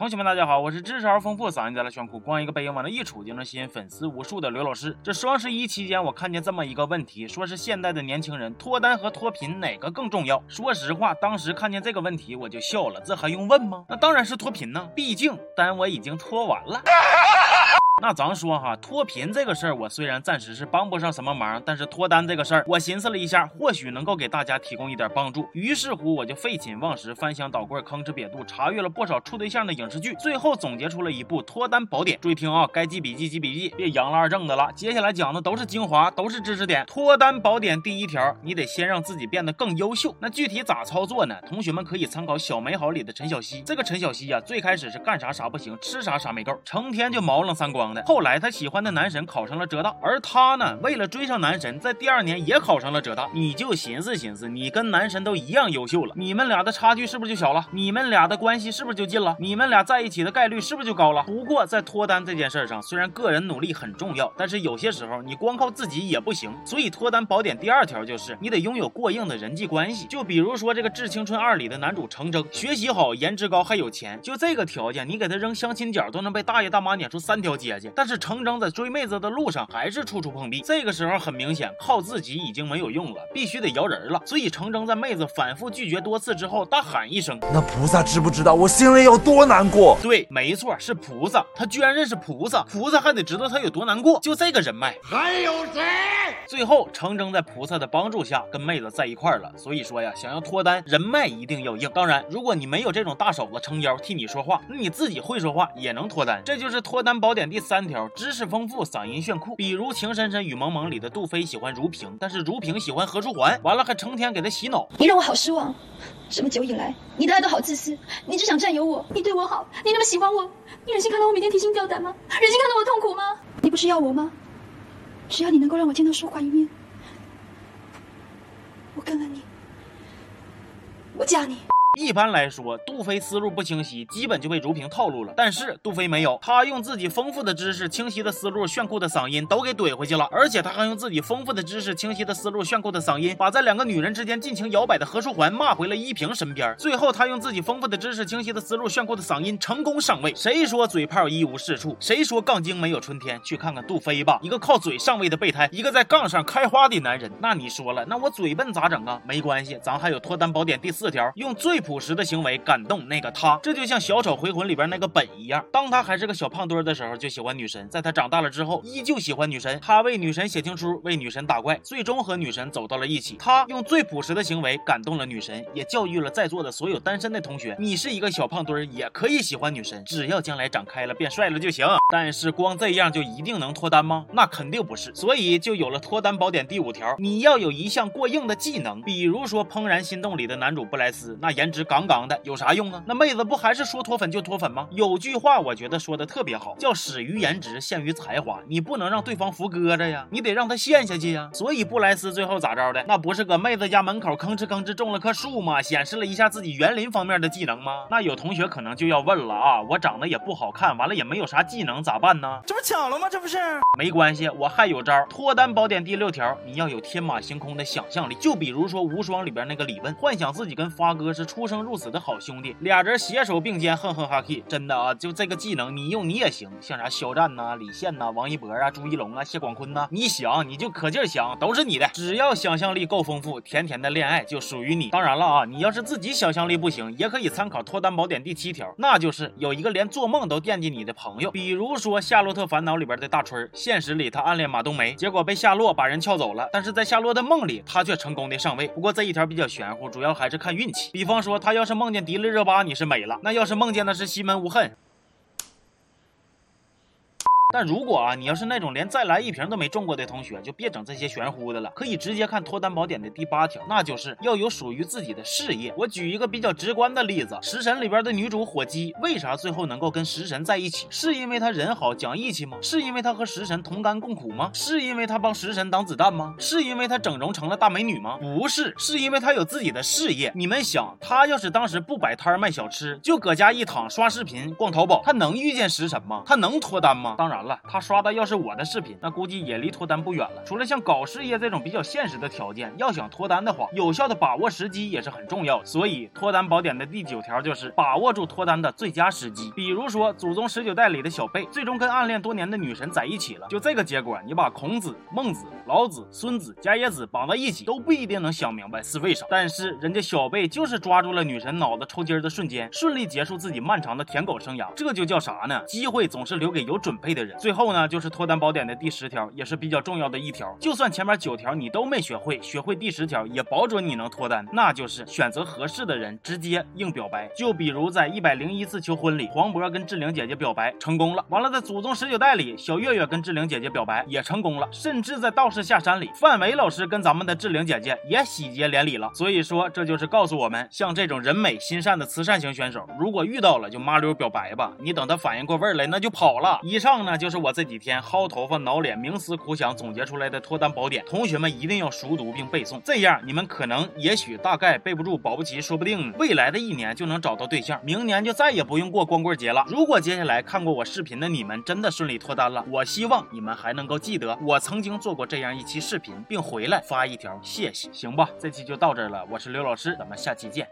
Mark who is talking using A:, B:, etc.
A: 同学们，大家好，我是知识而丰富、嗓音带来炫酷、光一个背影往那一杵就能吸引粉丝无数的刘老师。这双十一期间，我看见这么一个问题，说是现在的年轻人脱单和脱贫哪个更重要？说实话，当时看见这个问题我就笑了，这还用问吗？那当然是脱贫呢，毕竟单我已经脱完了。那咱说哈，脱贫这个事儿，我虽然暂时是帮不上什么忙，但是脱单这个事儿，我寻思了一下，或许能够给大家提供一点帮助。于是乎，我就废寝忘食，翻箱倒柜，吭哧瘪肚，查阅了不少处对象的影视剧，最后总结出了一部脱单宝典。注意听啊，该记笔记记笔记，别扬了二正的了。接下来讲的都是精华，都是知识点。脱单宝典第一条，你得先让自己变得更优秀。那具体咋操作呢？同学们可以参考《小美好》里的陈小希。这个陈小希呀，最开始是干啥啥不行，吃啥啥没够，成天就毛楞三光后来他喜欢的男神考上了浙大，而他呢，为了追上男神，在第二年也考上了浙大。你就寻思寻思，你跟男神都一样优秀了，你们俩的差距是不是就小了？你们俩的关系是不是就近了？你们俩在一起的概率是不是就高了？不过在脱单这件事上，虽然个人努力很重要，但是有些时候你光靠自己也不行。所以脱单宝典第二条就是你得拥有过硬的人际关系。就比如说这个《致青春二》里的男主程铮，学习好，颜值高，还有钱，就这个条件，你给他扔相亲角都能被大爷大妈撵出三条街去。但是程铮。在追妹子的路上，还是处处碰壁。这个时候很明显，靠自己已经没有用了，必须得摇人了。所以程铮在妹子反复拒绝多次之后，大喊一声：“
B: 那菩萨知不知道我心里有多难过？”
A: 对，没错，是菩萨。他居然认识菩萨，菩萨还得知道他有多难过。就这个人脉，
C: 还有谁？
A: 最后，程铮在菩萨的帮助下跟妹子在一块了。所以说呀，想要脱单，人脉一定要硬。当然，如果你没有这种大手子撑腰替你说话，那你自己会说话也能脱单。这就是脱单宝典第三条：知识。丰富嗓音炫酷，比如《情深深雨蒙蒙》里的杜飞喜欢如萍，但是如萍喜欢何书桓，完了还成天给他洗脑。
D: 你让我好失望，这么久以来，你的爱都好自私，你只想占有我。你对我好，你那么喜欢我，你忍心看到我每天提心吊胆吗？忍心看到我痛苦吗？你不是要我吗？只要你能够让我见到淑华一面，我跟了你，我嫁你。
A: 一般来说，杜飞思路不清晰，基本就被如萍套路了。但是杜飞没有，他用自己丰富的知识、清晰的思路、炫酷的嗓音都给怼回去了。而且他还用自己丰富的知识、清晰的思路、炫酷的嗓音，把在两个女人之间尽情摇摆的何书桓骂回了依萍身边。最后，他用自己丰富的知识、清晰的思路、炫酷的嗓音成功上位。谁说嘴炮一无是处？谁说杠精没有春天？去看看杜飞吧，一个靠嘴上位的备胎，一个在杠上开花的男人。那你说了，那我嘴笨咋整啊？没关系，咱还有脱单宝典第四条，用最。朴实的行为感动那个他，这就像小丑回魂里边那个本一样。当他还是个小胖墩的时候，就喜欢女神；在他长大了之后，依旧喜欢女神。他为女神写情书，为女神打怪，最终和女神走到了一起。他用最朴实的行为感动了女神，也教育了在座的所有单身的同学：你是一个小胖墩，也可以喜欢女神，只要将来长开了变帅了就行。但是光这样就一定能脱单吗？那肯定不是。所以就有了脱单宝典第五条：你要有一项过硬的技能，比如说《怦然心动》里的男主布莱斯，那颜。值杠杠的有啥用啊？那妹子不还是说脱粉就脱粉吗？有句话我觉得说的特别好，叫始于颜值，陷于才华。你不能让对方服搁着呀，你得让他陷下去呀。所以布莱斯最后咋着的？那不是搁妹子家门口吭哧吭哧种了棵树吗？显示了一下自己园林方面的技能吗？那有同学可能就要问了啊，我长得也不好看，完了也没有啥技能，咋办呢？
C: 这不巧了吗？这不是？
A: 没关系，我还有招。脱单宝典第六条，你要有天马行空的想象力。就比如说无双里边那个李问，幻想自己跟发哥是出生入死的好。兄弟，俩人携手并肩，哼哼哈气，真的啊，就这个技能，你用你也行。像啥肖战呐、李现呐、王一博啊、朱一龙啊、谢广坤呐，你想你就可劲想，都是你的。只要想象力够丰富，甜甜的恋爱就属于你。当然了啊，你要是自己想象力不行，也可以参考脱单宝典第七条，那就是有一个连做梦都惦记你的朋友。比如说《夏洛特烦恼》里边的大春，现实里他暗恋马冬梅，结果被夏洛把人撬走了。但是在夏洛的梦里，他却成功的上位。不过这一条比较玄乎，主要还是看运气。比方说说他要是梦见。迪丽热巴，你是美了。那要是梦见的是西门无恨。但如果啊，你要是那种连再来一瓶都没中过的同学，就别整这些玄乎的了，可以直接看脱单宝典的第八条，那就是要有属于自己的事业。我举一个比较直观的例子，食神里边的女主火鸡，为啥最后能够跟食神在一起？是因为她人好讲义气吗？是因为她和食神同甘共苦吗？是因为她帮食神挡子弹吗？是因为她整容成了大美女吗？不是，是因为她有自己的事业。你们想，她要是当时不摆摊卖小吃，就搁家一躺刷视频逛淘宝，她能遇见食神吗？她能脱单吗？当然。然了，他刷的要是我的视频，那估计也离脱单不远了。除了像搞事业这种比较现实的条件，要想脱单的话，有效的把握时机也是很重要的。所以脱单宝典的第九条就是把握住脱单的最佳时机。比如说祖宗十九代里的小贝，最终跟暗恋多年的女神在一起了，就这个结果，你把孔子、孟子、老子、孙子、伽椰子绑在一起，都不一定能想明白是为啥。但是人家小贝就是抓住了女神脑子抽筋的瞬间，顺利结束自己漫长的舔狗生涯。这就叫啥呢？机会总是留给有准备的人最后呢，就是脱单宝典的第十条，也是比较重要的一条。就算前面九条你都没学会，学会第十条也保准你能脱单。那就是选择合适的人，直接硬表白。就比如在一百零一次求婚里，黄渤跟志玲姐姐表白成功了。完了，在祖宗十九代里，小岳岳跟志玲姐姐表白也成功了。甚至在道士下山里，范伟老师跟咱们的志玲姐姐也喜结连理了。所以说，这就是告诉我们，像这种人美心善的慈善型选手，如果遇到了就麻溜表白吧。你等他反应过味儿来，那就跑了。以上呢，就是我这几天薅头发、挠脸、冥思苦想总结出来的脱单宝典，同学们一定要熟读并背诵，这样你们可能、也许、大概背不住，保不齐，说不定未来的一年就能找到对象，明年就再也不用过光棍节了。如果接下来看过我视频的你们真的顺利脱单了，我希望你们还能够记得我曾经做过这样一期视频，并回来发一条谢谢，行吧？这期就到这儿了，我是刘老师，咱们下期见。